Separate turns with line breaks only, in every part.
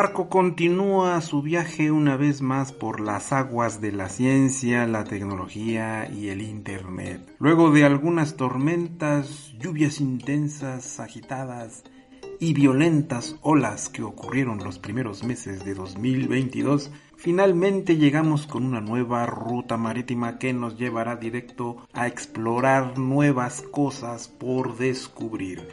barco continúa su viaje una vez más por las aguas de la ciencia, la tecnología y el Internet. Luego de algunas tormentas, lluvias intensas, agitadas y violentas olas que ocurrieron los primeros meses de 2022, finalmente llegamos con una nueva ruta marítima que nos llevará directo a explorar nuevas cosas por descubrir.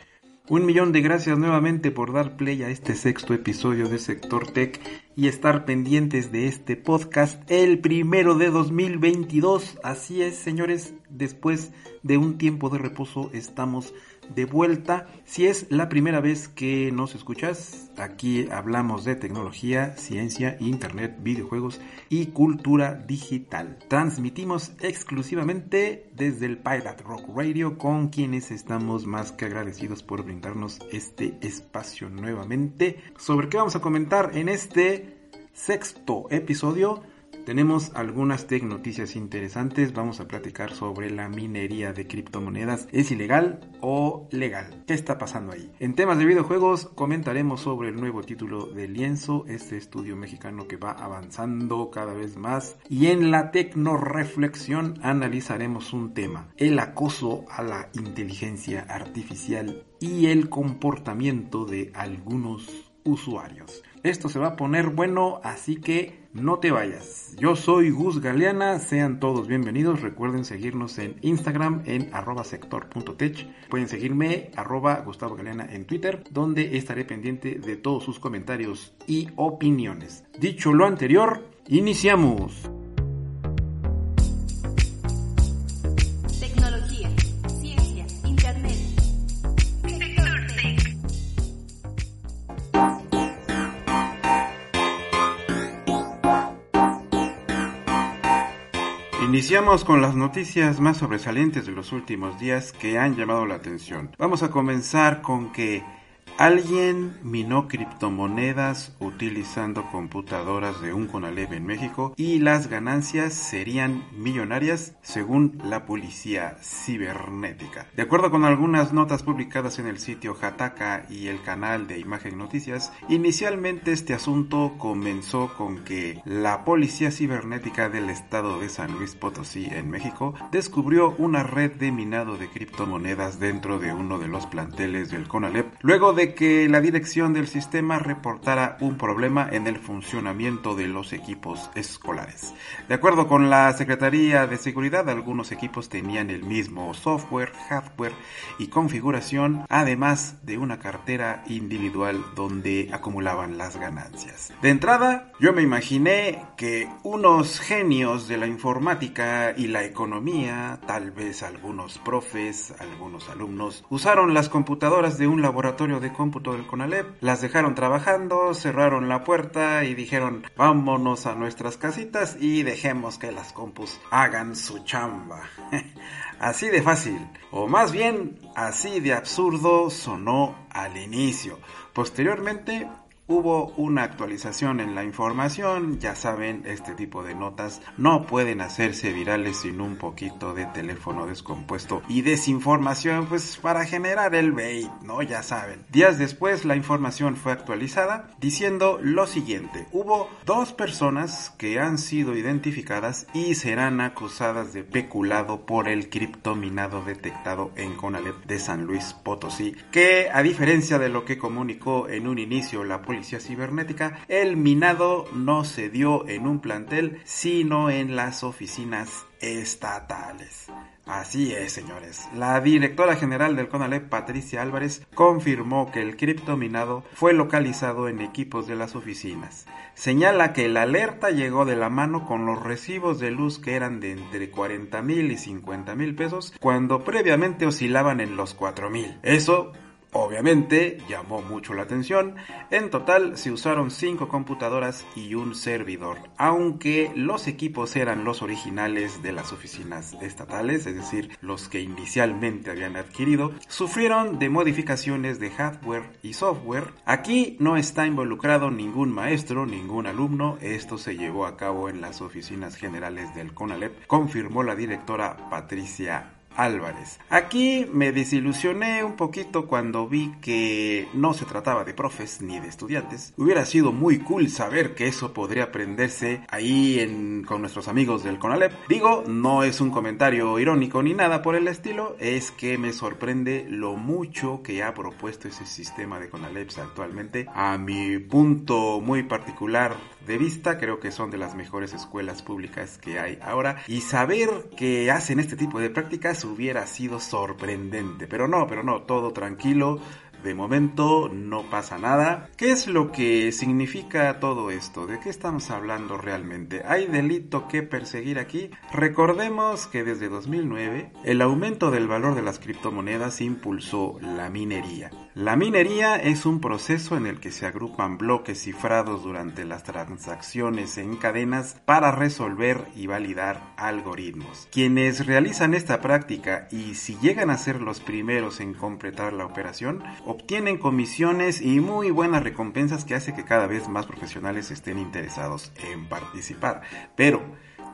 Un millón de gracias nuevamente por dar play a este sexto episodio de Sector Tech y estar pendientes de este podcast el primero de 2022. Así es, señores, después de un tiempo de reposo estamos de vuelta. Si es la primera vez que nos escuchas, aquí hablamos de tecnología, ciencia, internet, videojuegos y cultura digital. Transmitimos exclusivamente desde el Pirate Rock Radio con quienes estamos más que agradecidos por brindarnos este espacio nuevamente. ¿Sobre qué vamos a comentar en este sexto episodio? Tenemos algunas tech noticias interesantes. Vamos a platicar sobre la minería de criptomonedas. ¿Es ilegal o legal? ¿Qué está pasando ahí? En temas de videojuegos comentaremos sobre el nuevo título de Lienzo, este estudio mexicano que va avanzando cada vez más. Y en la tecnoreflexión analizaremos un tema, el acoso a la inteligencia artificial y el comportamiento de algunos usuarios. Esto se va a poner bueno, así que no te vayas. Yo soy Gus Galeana, sean todos bienvenidos. Recuerden seguirnos en Instagram en arroba sector.tech. Pueden seguirme arroba Gustavo Galeana en Twitter, donde estaré pendiente de todos sus comentarios y opiniones. Dicho lo anterior, iniciamos. Iniciamos con las noticias más sobresalientes de los últimos días que han llamado la atención. Vamos a comenzar con que alguien minó criptomonedas utilizando computadoras de un Conalep en México y las ganancias serían millonarias según la policía cibernética. De acuerdo con algunas notas publicadas en el sitio Hataka y el canal de Imagen Noticias, inicialmente este asunto comenzó con que la policía cibernética del estado de San Luis Potosí en México descubrió una red de minado de criptomonedas dentro de uno de los planteles del Conalep luego de que la dirección del sistema reportara un problema en el funcionamiento de los equipos escolares. De acuerdo con la Secretaría de Seguridad, algunos equipos tenían el mismo software, hardware y configuración, además de una cartera individual donde acumulaban las ganancias. De entrada, yo me imaginé que unos genios de la informática y la economía, tal vez algunos profes, algunos alumnos, usaron las computadoras de un laboratorio de cómputo del CONALEP, las dejaron trabajando, cerraron la puerta y dijeron vámonos a nuestras casitas y dejemos que las compus hagan su chamba. así de fácil, o más bien así de absurdo sonó al inicio. Posteriormente hubo una actualización en la información, ya saben, este tipo de notas no pueden hacerse virales sin un poquito de teléfono descompuesto y desinformación pues para generar el bait, ¿no? Ya saben. Días después la información fue actualizada diciendo lo siguiente, hubo dos personas que han sido identificadas y serán acusadas de peculado por el criptominado detectado en Conalep de San Luis Potosí, que a diferencia de lo que comunicó en un inicio la policía policía cibernética, el minado no se dio en un plantel, sino en las oficinas estatales. Así es, señores. La directora general del CONALEP, Patricia Álvarez, confirmó que el criptominado fue localizado en equipos de las oficinas. Señala que la alerta llegó de la mano con los recibos de luz que eran de entre 40 mil y 50 mil pesos, cuando previamente oscilaban en los 4 mil. Eso Obviamente llamó mucho la atención. En total se usaron 5 computadoras y un servidor, aunque los equipos eran los originales de las oficinas estatales, es decir, los que inicialmente habían adquirido, sufrieron de modificaciones de hardware y software. Aquí no está involucrado ningún maestro, ningún alumno, esto se llevó a cabo en las oficinas generales del CONALEP, confirmó la directora Patricia Álvarez. Aquí me desilusioné un poquito cuando vi que no se trataba de profes ni de estudiantes. Hubiera sido muy cool saber que eso podría aprenderse ahí con nuestros amigos del CONALEP. Digo, no es un comentario irónico ni nada por el estilo, es que me sorprende lo mucho que ha propuesto ese sistema de CONALEPs actualmente. A mi punto muy particular de vista, creo que son de las mejores escuelas públicas que hay ahora. Y saber que hacen este tipo de prácticas hubiera sido sorprendente. Pero no, pero no, todo tranquilo. De momento no pasa nada. ¿Qué es lo que significa todo esto? ¿De qué estamos hablando realmente? ¿Hay delito que perseguir aquí? Recordemos que desde 2009 el aumento del valor de las criptomonedas impulsó la minería. La minería es un proceso en el que se agrupan bloques cifrados durante las transacciones en cadenas para resolver y validar algoritmos. Quienes realizan esta práctica y si llegan a ser los primeros en completar la operación, obtienen comisiones y muy buenas recompensas que hace que cada vez más profesionales estén interesados en participar. Pero,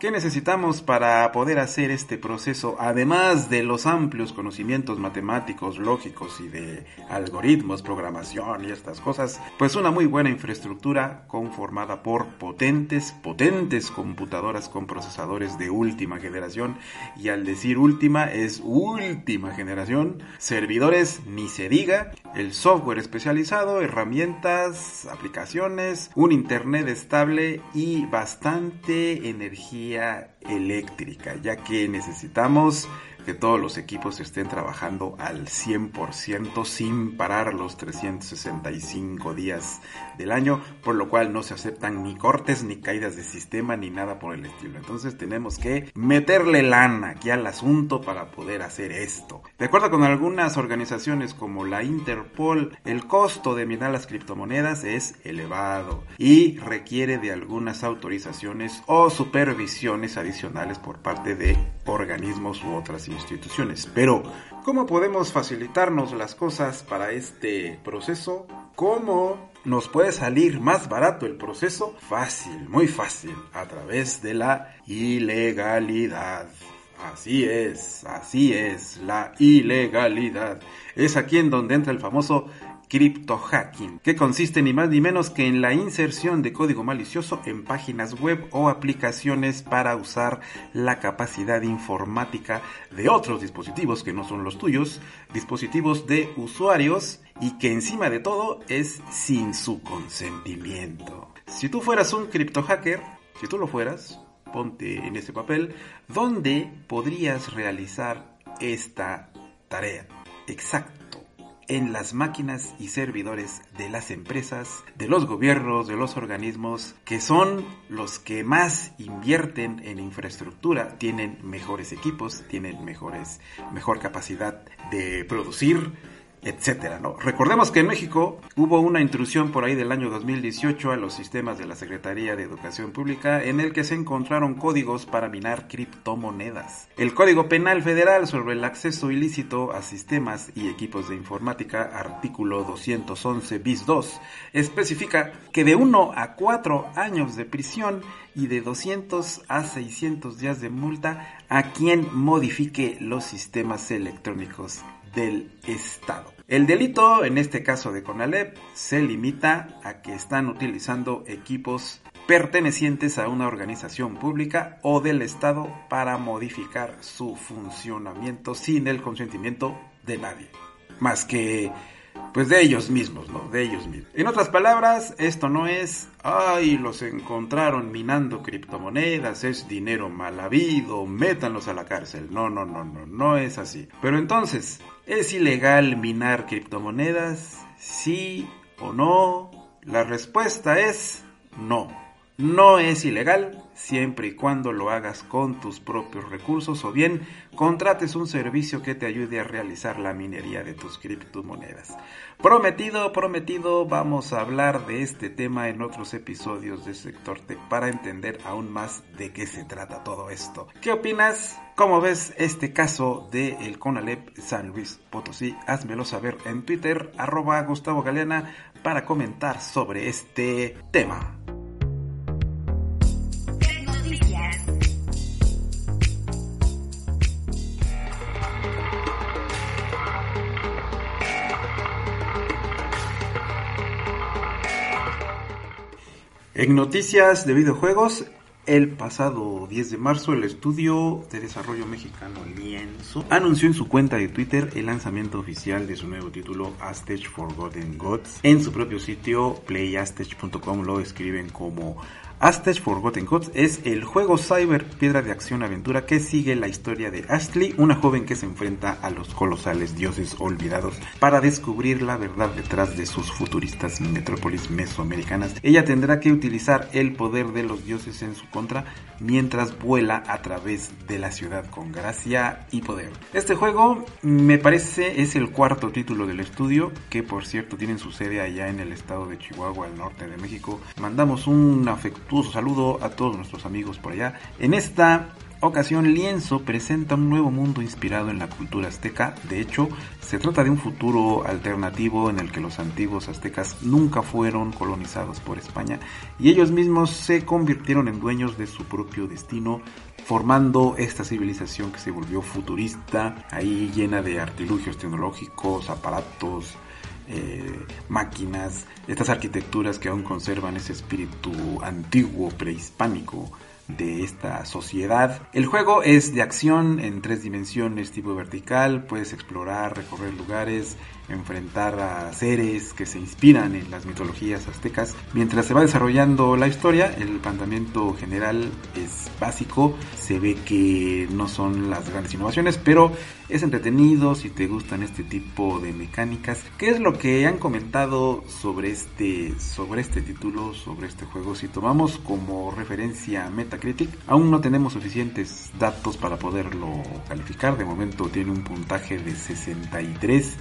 ¿Qué necesitamos para poder hacer este proceso, además de los amplios conocimientos matemáticos, lógicos y de algoritmos, programación y estas cosas? Pues una muy buena infraestructura conformada por potentes, potentes computadoras con procesadores de última generación. Y al decir última es última generación. Servidores, ni se diga. El software especializado, herramientas, aplicaciones, un internet estable y bastante energía eléctrica, ya que necesitamos que todos los equipos estén trabajando al 100% sin parar los 365 días del año, por lo cual no se aceptan ni cortes, ni caídas de sistema, ni nada por el estilo. Entonces tenemos que meterle lana aquí al asunto para poder hacer esto. De acuerdo con algunas organizaciones como la Interpol, el costo de minar las criptomonedas es elevado y requiere de algunas autorizaciones o supervisiones adicionales por parte de organismos u otras instituciones. Pero, ¿cómo podemos facilitarnos las cosas para este proceso? ¿Cómo nos puede salir más barato el proceso? Fácil, muy fácil, a través de la ilegalidad. Así es, así es, la ilegalidad. Es aquí en donde entra el famoso criptohacking, que consiste ni más ni menos que en la inserción de código malicioso en páginas web o aplicaciones para usar la capacidad informática de otros dispositivos que no son los tuyos, dispositivos de usuarios y que encima de todo es sin su consentimiento. Si tú fueras un criptohacker, si tú lo fueras, ponte en ese papel, ¿dónde podrías realizar esta tarea? Exacto en las máquinas y servidores de las empresas, de los gobiernos, de los organismos, que son los que más invierten en infraestructura, tienen mejores equipos, tienen mejores, mejor capacidad de producir, etcétera, ¿no? Recordemos que en México hubo una intrusión por ahí del año 2018 a los sistemas de la Secretaría de Educación Pública en el que se encontraron códigos para minar criptomonedas. El Código Penal Federal sobre el acceso ilícito a sistemas y equipos de informática, artículo 211 bis 2, especifica que de 1 a 4 años de prisión y de 200 a 600 días de multa a quien modifique los sistemas electrónicos del Estado. El delito, en este caso de Conalep, se limita a que están utilizando equipos pertenecientes a una organización pública o del Estado para modificar su funcionamiento sin el consentimiento de nadie. Más que pues de ellos mismos, ¿no? De ellos mismos. En otras palabras, esto no es, ay, los encontraron minando criptomonedas, es dinero mal habido, métanlos a la cárcel. No, no, no, no, no es así. Pero entonces, ¿es ilegal minar criptomonedas? ¿Sí o no? La respuesta es no. No es ilegal siempre y cuando lo hagas con tus propios recursos o bien contrates un servicio que te ayude a realizar la minería de tus criptomonedas. Prometido, prometido, vamos a hablar de este tema en otros episodios de Sector Tech para entender aún más de qué se trata todo esto. ¿Qué opinas? ¿Cómo ves este caso de el Conalep San Luis Potosí? Házmelo saber en Twitter, arroba Gustavo Galeana, para comentar sobre este tema. En noticias de videojuegos, el pasado 10 de marzo el estudio de desarrollo mexicano Lienzo anunció en su cuenta de Twitter el lanzamiento oficial de su nuevo título Aztech Forgotten Gods. En su propio sitio playaztech.com lo escriben como Aztech Forgotten Gods es el juego cyber piedra de acción aventura que sigue la historia de Ashley, una joven que se enfrenta a los colosales dioses olvidados para descubrir la verdad detrás de sus futuristas metrópolis mesoamericanas. Ella tendrá que utilizar el poder de los dioses en su contra mientras vuela a través de la ciudad con gracia y poder. Este juego me parece es el cuarto título del estudio que por cierto tienen su sede allá en el estado de Chihuahua al norte de México. Mandamos un afectuoso saludo a todos nuestros amigos por allá. En esta ocasión Lienzo presenta un nuevo mundo inspirado en la cultura azteca. De hecho, se trata de un futuro alternativo en el que los antiguos aztecas nunca fueron colonizados por España y ellos mismos se convirtieron en dueños de su propio destino, formando esta civilización que se volvió futurista, ahí llena de artilugios tecnológicos, aparatos, eh, máquinas, estas arquitecturas que aún conservan ese espíritu antiguo, prehispánico de esta sociedad. El juego es de acción en tres dimensiones tipo vertical, puedes explorar, recorrer lugares, enfrentar a seres que se inspiran en las mitologías aztecas. Mientras se va desarrollando la historia, el planteamiento general es básico, se ve que no son las grandes innovaciones, pero es entretenido si te gustan este tipo de mecánicas. ¿Qué es lo que han comentado sobre este, sobre este título, sobre este juego? Si tomamos como referencia Metacritic, aún no tenemos suficientes datos para poderlo calificar. De momento tiene un puntaje de 63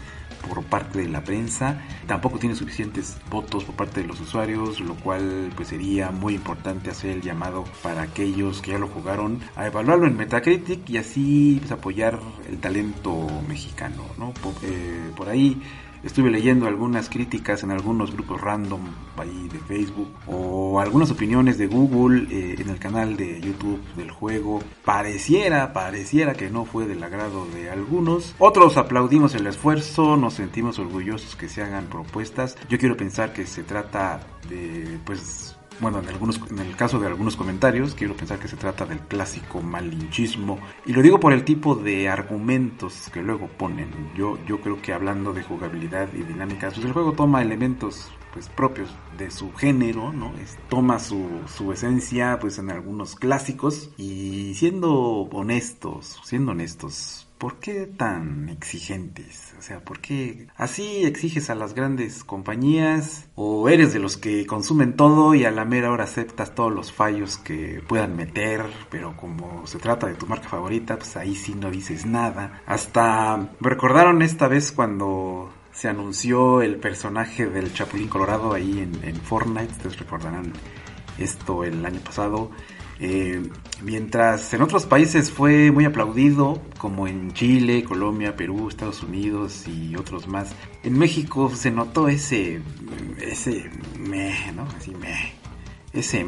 por parte de la prensa, tampoco tiene suficientes votos por parte de los usuarios, lo cual pues sería muy importante hacer el llamado para aquellos que ya lo jugaron a evaluarlo en Metacritic y así pues, apoyar el talento mexicano, ¿no? Por, eh, por ahí estuve leyendo algunas críticas en algunos grupos random ahí de Facebook o algunas opiniones de Google eh, en el canal de YouTube del juego. Pareciera, pareciera que no fue del agrado de algunos. Otros aplaudimos el esfuerzo, nos sentimos orgullosos que se hagan propuestas. Yo quiero pensar que se trata de pues bueno, en, algunos, en el caso de algunos comentarios, quiero pensar que se trata del clásico malinchismo. Y lo digo por el tipo de argumentos que luego ponen. Yo, yo creo que hablando de jugabilidad y dinámicas, pues el juego toma elementos pues propios de su género, ¿no? Es, toma su, su esencia pues en algunos clásicos y siendo honestos, siendo honestos, ¿por qué tan exigentes? O sea, ¿por qué así exiges a las grandes compañías? ¿O eres de los que consumen todo y a la mera hora aceptas todos los fallos que puedan meter? Pero como se trata de tu marca favorita, pues ahí sí no dices nada. Hasta me recordaron esta vez cuando se anunció el personaje del Chapulín Colorado ahí en, en Fortnite. Ustedes recordarán esto el año pasado. Eh, mientras en otros países fue muy aplaudido, como en Chile, Colombia, Perú, Estados Unidos y otros más, en México se notó ese, ese meh, ¿no? Así meh, ese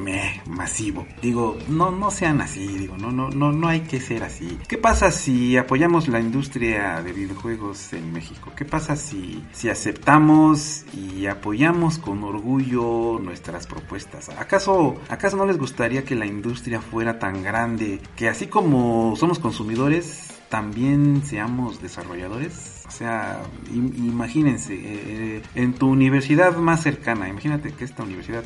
masivo. Digo, no, no sean así, digo, no, no, no, no hay que ser así. ¿Qué pasa si apoyamos la industria de videojuegos en México? ¿Qué pasa si, si aceptamos y apoyamos con orgullo nuestras propuestas? ¿Acaso, acaso no les gustaría que la industria fuera tan grande que así como somos consumidores, también seamos desarrolladores? O sea, im- imagínense, eh, en tu universidad más cercana, imagínate que esta universidad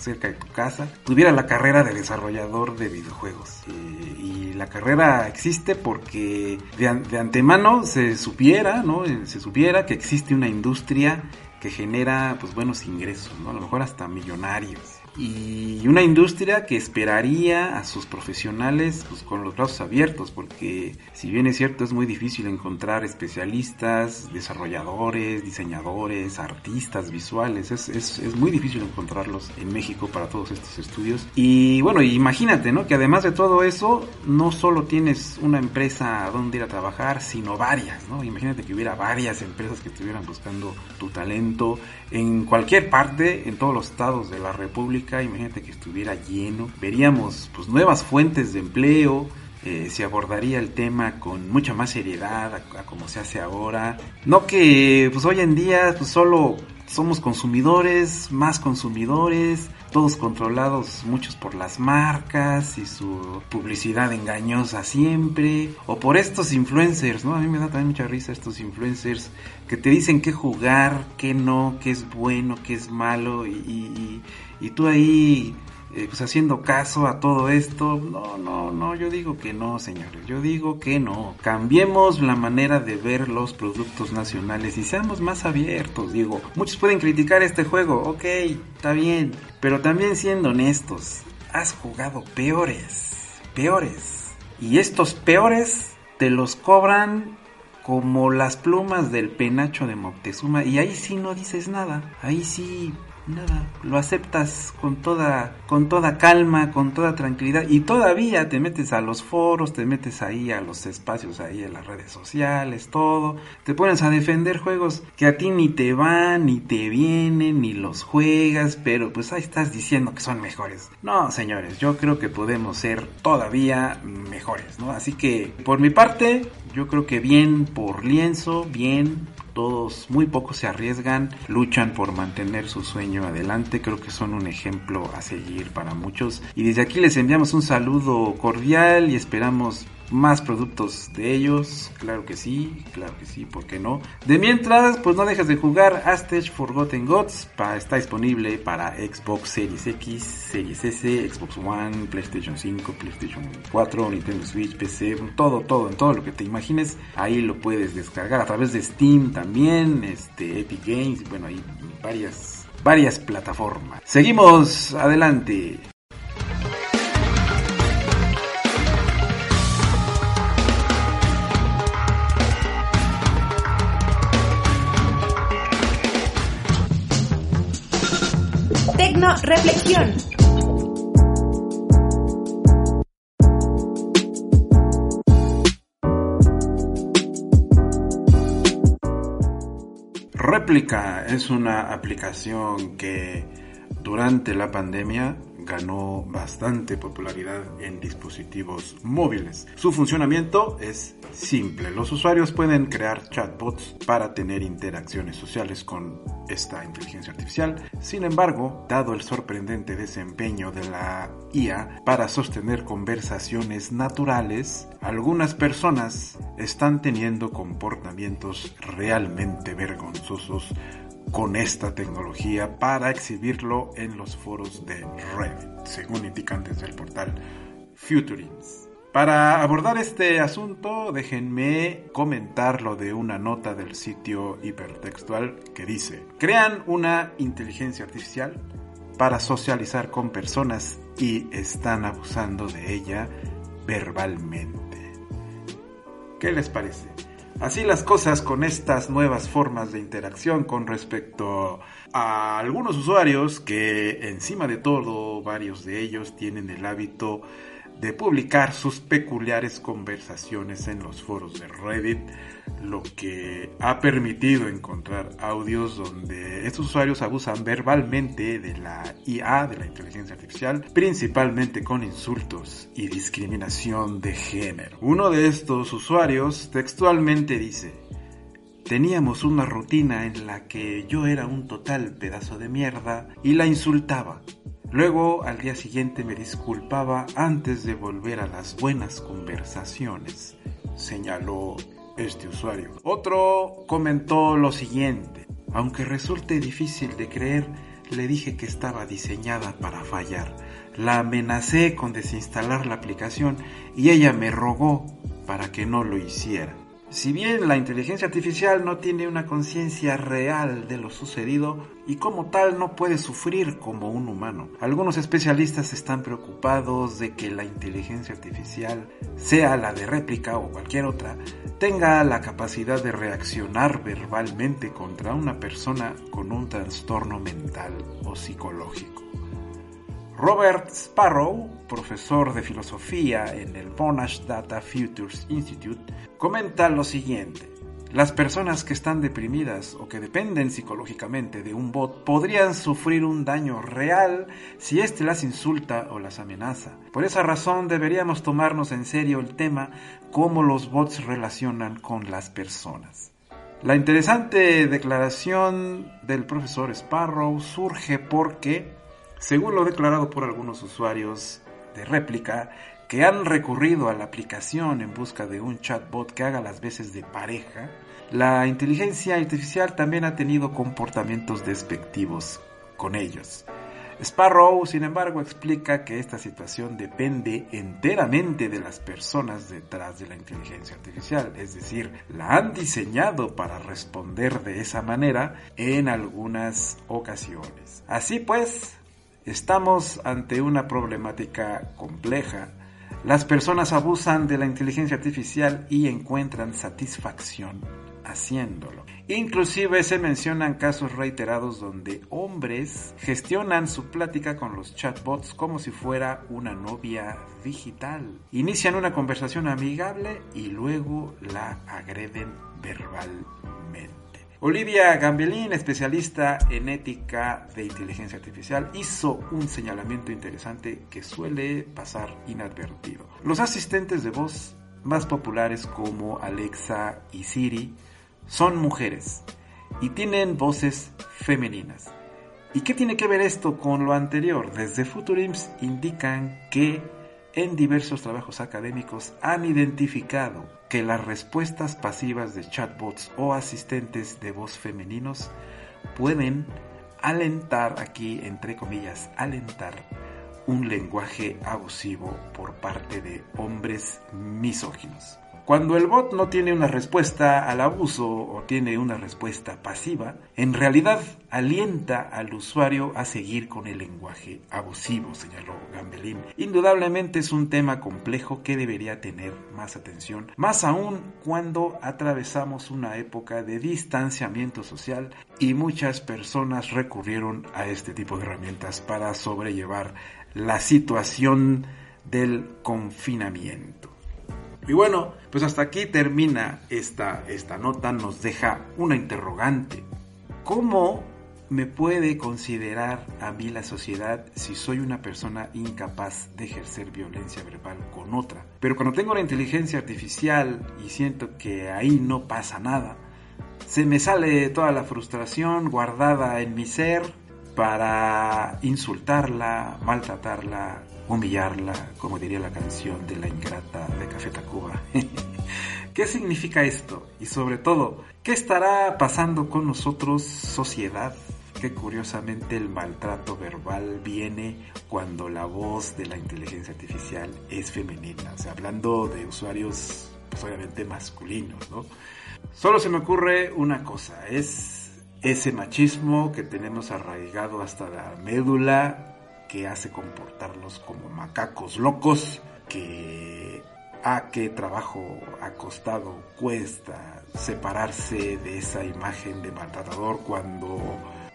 cerca de tu casa tuviera la carrera de desarrollador de videojuegos. Eh, y la carrera existe porque de, de antemano se supiera, ¿no? Eh, Se supiera que existe una industria que genera pues buenos ingresos, ¿no? A lo mejor hasta millonarios. Y una industria que esperaría a sus profesionales pues, con los brazos abiertos, porque si bien es cierto es muy difícil encontrar especialistas, desarrolladores, diseñadores, artistas visuales, es, es, es muy difícil encontrarlos en México para todos estos estudios. Y bueno, imagínate, ¿no? Que además de todo eso, no solo tienes una empresa a donde ir a trabajar, sino varias, ¿no? Imagínate que hubiera varias empresas que estuvieran buscando tu talento en cualquier parte, en todos los estados de la República, imagínate que estuviera lleno. Veríamos pues nuevas fuentes de empleo, eh, se abordaría el tema con mucha más seriedad a, a como se hace ahora. No que pues hoy en día pues solo somos consumidores, más consumidores, todos controlados muchos por las marcas y su publicidad engañosa siempre, o por estos influencers, ¿no? A mí me da también mucha risa estos influencers que te dicen qué jugar, qué no, qué es bueno, qué es malo, y, y, y, y tú ahí eh, pues haciendo caso a todo esto. No, no, no, yo digo que no, señores. Yo digo que no. Cambiemos la manera de ver los productos nacionales y seamos más abiertos. Digo, muchos pueden criticar este juego, ok, está bien. Pero también siendo honestos, has jugado peores, peores. Y estos peores te los cobran como las plumas del penacho de Moctezuma y ahí sí no dices nada, ahí sí nada, lo aceptas con toda con toda calma, con toda tranquilidad y todavía te metes a los foros, te metes ahí a los espacios ahí en las redes sociales, todo, te pones a defender juegos que a ti ni te van, ni te vienen, ni los juegas, pero pues ahí estás diciendo que son mejores. No, señores, yo creo que podemos ser todavía mejores, ¿no? Así que por mi parte, yo creo que bien por lienzo, bien todos, muy pocos se arriesgan, luchan por mantener su sueño adelante, creo que son un ejemplo a seguir para muchos. Y desde aquí les enviamos un saludo cordial y esperamos más productos de ellos, claro que sí, claro que sí, ¿por qué no? De mientras, pues no dejes de jugar Aztec Forgotten Gods, está disponible para Xbox Series X, Series S, Xbox One, PlayStation 5, PlayStation 4, Nintendo Switch, PC, todo, todo, en todo lo que te imagines, ahí lo puedes descargar a través de Steam también, este, Epic Games, bueno, hay varias, varias plataformas. Seguimos adelante.
Reflexión.
Réplica es una aplicación que durante la pandemia ganó bastante popularidad en dispositivos móviles. Su funcionamiento es simple. Los usuarios pueden crear chatbots para tener interacciones sociales con esta inteligencia artificial. Sin embargo, dado el sorprendente desempeño de la IA para sostener conversaciones naturales, algunas personas están teniendo comportamientos realmente vergonzosos con esta tecnología para exhibirlo en los foros de Reddit, según indican desde el portal Futurings. Para abordar este asunto, déjenme comentar lo de una nota del sitio hipertextual que dice, crean una inteligencia artificial para socializar con personas y están abusando de ella verbalmente. ¿Qué les parece? Así las cosas con estas nuevas formas de interacción con respecto a algunos usuarios que encima de todo varios de ellos tienen el hábito de publicar sus peculiares conversaciones en los foros de Reddit, lo que ha permitido encontrar audios donde estos usuarios abusan verbalmente de la IA, de la inteligencia artificial, principalmente con insultos y discriminación de género. Uno de estos usuarios textualmente dice, Teníamos una rutina en la que yo era un total pedazo de mierda y la insultaba. Luego al día siguiente me disculpaba antes de volver a las buenas conversaciones. señaló este usuario. Otro comentó lo siguiente, aunque resulte difícil de creer, le dije que estaba diseñada para fallar. La amenacé con desinstalar la aplicación y ella me rogó para que no lo hiciera. Si bien la inteligencia artificial no tiene una conciencia real de lo sucedido y como tal no puede sufrir como un humano, algunos especialistas están preocupados de que la inteligencia artificial, sea la de réplica o cualquier otra, tenga la capacidad de reaccionar verbalmente contra una persona con un trastorno mental o psicológico. Robert Sparrow, profesor de filosofía en el Monash Data Futures Institute, comenta lo siguiente. Las personas que están deprimidas o que dependen psicológicamente de un bot podrían sufrir un daño real si éste las insulta o las amenaza. Por esa razón deberíamos tomarnos en serio el tema cómo los bots relacionan con las personas. La interesante declaración del profesor Sparrow surge porque según lo declarado por algunos usuarios de réplica que han recurrido a la aplicación en busca de un chatbot que haga las veces de pareja, la inteligencia artificial también ha tenido comportamientos despectivos con ellos. Sparrow, sin embargo, explica que esta situación depende enteramente de las personas detrás de la inteligencia artificial, es decir, la han diseñado para responder de esa manera en algunas ocasiones. Así pues, Estamos ante una problemática compleja. Las personas abusan de la inteligencia artificial y encuentran satisfacción haciéndolo. Inclusive se mencionan casos reiterados donde hombres gestionan su plática con los chatbots como si fuera una novia digital. Inician una conversación amigable y luego la agreden verbalmente. Olivia Gambelin, especialista en ética de inteligencia artificial, hizo un señalamiento interesante que suele pasar inadvertido. Los asistentes de voz más populares como Alexa y Siri son mujeres y tienen voces femeninas. ¿Y qué tiene que ver esto con lo anterior? Desde Futurims indican que en diversos trabajos académicos han identificado que las respuestas pasivas de chatbots o asistentes de voz femeninos pueden alentar, aquí entre comillas, alentar un lenguaje abusivo por parte de hombres misóginos. Cuando el bot no tiene una respuesta al abuso o tiene una respuesta pasiva, en realidad alienta al usuario a seguir con el lenguaje abusivo, señaló Gambelin. Indudablemente es un tema complejo que debería tener más atención, más aún cuando atravesamos una época de distanciamiento social y muchas personas recurrieron a este tipo de herramientas para sobrellevar la situación del confinamiento. Y bueno, pues hasta aquí termina esta, esta nota, nos deja una interrogante. ¿Cómo me puede considerar a mí la sociedad si soy una persona incapaz de ejercer violencia verbal con otra? Pero cuando tengo la inteligencia artificial y siento que ahí no pasa nada, se me sale toda la frustración guardada en mi ser para insultarla, maltratarla, humillarla, como diría la canción de la ingrata de Café Tacuba. ¿Qué significa esto? Y sobre todo, ¿qué estará pasando con nosotros, sociedad? Que curiosamente el maltrato verbal viene cuando la voz de la inteligencia artificial es femenina, o sea, hablando de usuarios, pues obviamente masculinos, ¿no? Solo se me ocurre una cosa, es ese machismo que tenemos arraigado hasta la médula que hace comportarlos como macacos locos, que a qué trabajo ha costado, cuesta separarse de esa imagen de maltratador cuando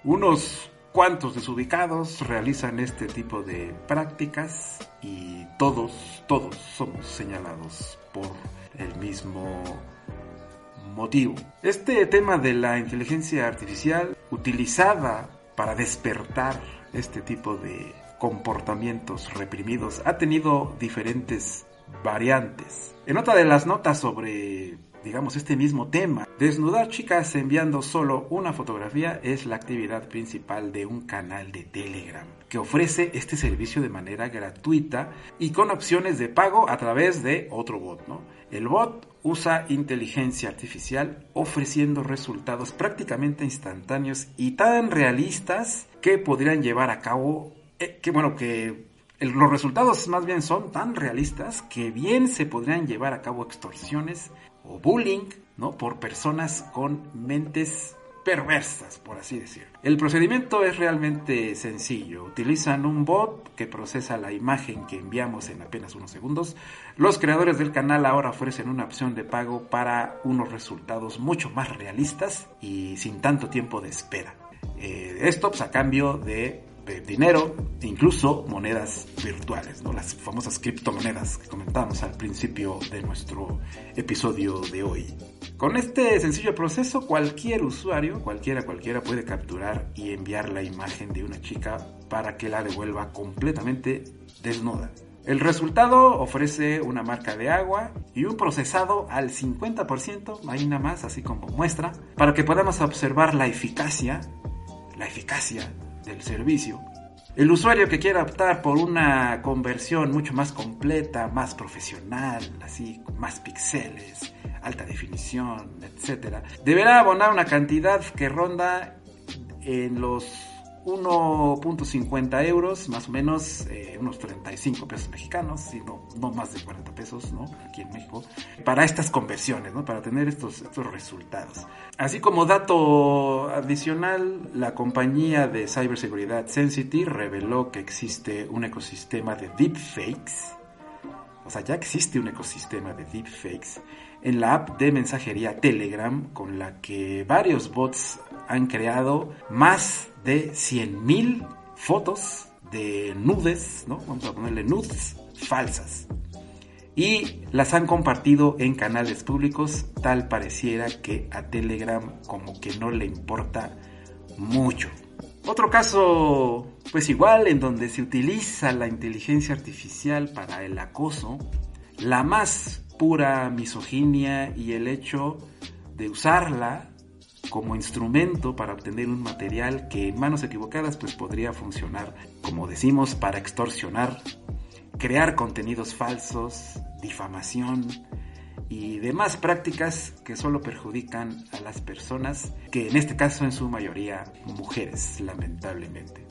unos cuantos desubicados realizan este tipo de prácticas y todos, todos somos señalados por el mismo motivo. Este tema de la inteligencia artificial utilizada para despertar este tipo de comportamientos reprimidos ha tenido diferentes variantes. En otra de las notas sobre, digamos, este mismo tema, Desnudar chicas enviando solo una fotografía es la actividad principal de un canal de Telegram que ofrece este servicio de manera gratuita y con opciones de pago a través de otro bot. ¿no? El bot usa inteligencia artificial ofreciendo resultados prácticamente instantáneos y tan realistas que podrían llevar a cabo, eh, que bueno, que los resultados más bien son tan realistas que bien se podrían llevar a cabo extorsiones o bullying ¿no? por personas con mentes perversas, por así decirlo. El procedimiento es realmente sencillo. Utilizan un bot que procesa la imagen que enviamos en apenas unos segundos. Los creadores del canal ahora ofrecen una opción de pago para unos resultados mucho más realistas y sin tanto tiempo de espera. Eh, esto pues, a cambio de dinero e incluso monedas virtuales, ¿no? las famosas criptomonedas que comentamos al principio de nuestro episodio de hoy. Con este sencillo proceso, cualquier usuario, cualquiera, cualquiera puede capturar y enviar la imagen de una chica para que la devuelva completamente desnuda. El resultado ofrece una marca de agua y un procesado al 50%, ahí nada más, así como muestra, para que podamos observar la eficacia, la eficacia del servicio. El usuario que quiera optar por una conversión mucho más completa, más profesional, así, con más píxeles, alta definición, etc., deberá abonar una cantidad que ronda en los 1.50 euros, más o menos eh, unos 35 pesos mexicanos, sino no más de 40 pesos, ¿no? Aquí en México, para estas conversiones, ¿no? Para tener estos, estos resultados. Así como dato adicional, la compañía de ciberseguridad Sensity reveló que existe un ecosistema de deepfakes, o sea, ya existe un ecosistema de deepfakes en la app de mensajería Telegram con la que varios bots han creado más de 100.000 fotos de nudes, ¿no? Vamos a ponerle nudes falsas. Y las han compartido en canales públicos, tal pareciera que a Telegram como que no le importa mucho. Otro caso, pues igual, en donde se utiliza la inteligencia artificial para el acoso, la más pura misoginia y el hecho de usarla como instrumento para obtener un material que en manos equivocadas pues podría funcionar, como decimos, para extorsionar, crear contenidos falsos, difamación y demás prácticas que solo perjudican a las personas, que en este caso en su mayoría mujeres, lamentablemente.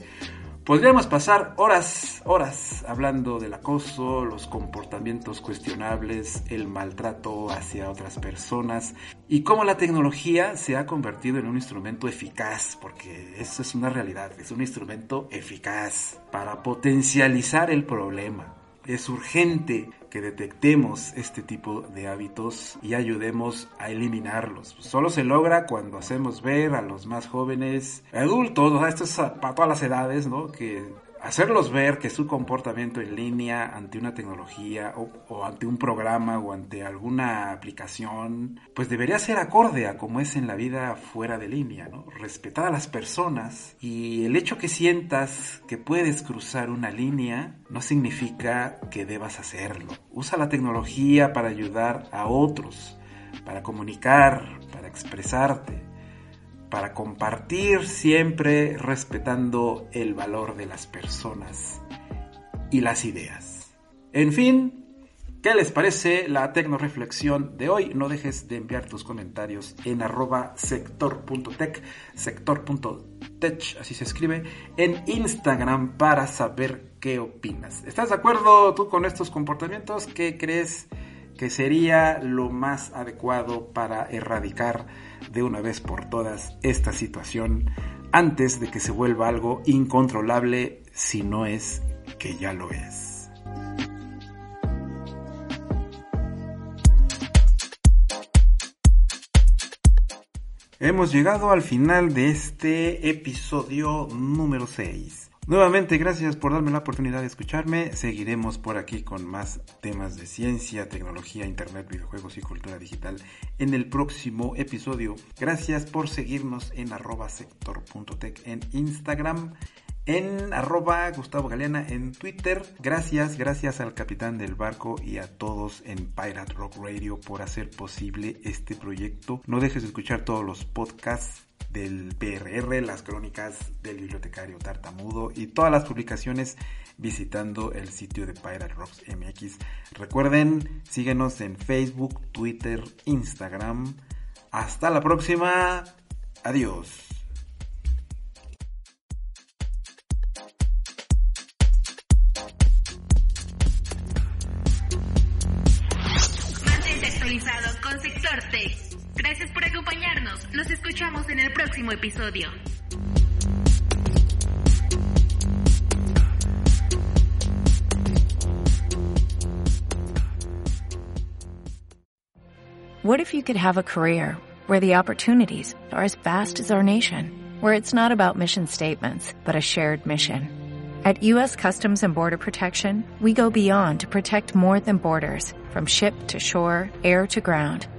Podríamos pasar horas, horas hablando del acoso, los comportamientos cuestionables, el maltrato hacia otras personas y cómo la tecnología se ha convertido en un instrumento eficaz, porque eso es una realidad, es un instrumento eficaz para potencializar el problema. Es urgente que detectemos este tipo de hábitos y ayudemos a eliminarlos. Solo se logra cuando hacemos ver a los más jóvenes, adultos, esto es para todas las edades, ¿no? Que hacerlos ver que su comportamiento en línea ante una tecnología o, ante un programa o ante alguna aplicación, pues debería ser acorde a como es en la vida fuera de línea, ¿no? Respetar a las personas y el hecho que sientas que puedes cruzar una línea no significa que debas hacerlo. Usa la tecnología para ayudar a otros, para comunicar, para expresarte para compartir siempre respetando el valor de las personas y las ideas. En fin, ¿qué les parece la tecnoreflexión de hoy? No dejes de enviar tus comentarios en arroba sector.tech, sector.tech, así se escribe, en Instagram para saber qué opinas. ¿Estás de acuerdo tú con estos comportamientos? ¿Qué crees que sería lo más adecuado para erradicar de una vez por todas esta situación antes de que se vuelva algo incontrolable si no es que ya lo es. Hemos llegado al final de este episodio número 6. Nuevamente, gracias por darme la oportunidad de escucharme. Seguiremos por aquí con más temas de ciencia, tecnología, internet, videojuegos y cultura digital en el próximo episodio. Gracias por seguirnos en arroba sector.tech en Instagram en arroba Gustavo Galeana en Twitter. Gracias, gracias al capitán del barco y a todos en Pirate Rock Radio por hacer posible este proyecto. No dejes de escuchar todos los podcasts del PRR, las crónicas del bibliotecario tartamudo y todas las publicaciones visitando el sitio de Pirate Rocks MX. Recuerden, síguenos en Facebook, Twitter, Instagram. Hasta la próxima. Adiós.
Mantente actualizado. Gracias por acompañarnos. Nos escuchamos en el próximo episodio.
What if you could have a career where the opportunities are as vast as our nation, where it's not about mission statements, but a shared mission? At U.S. Customs and Border Protection, we go beyond to protect more than borders, from ship to shore, air to ground,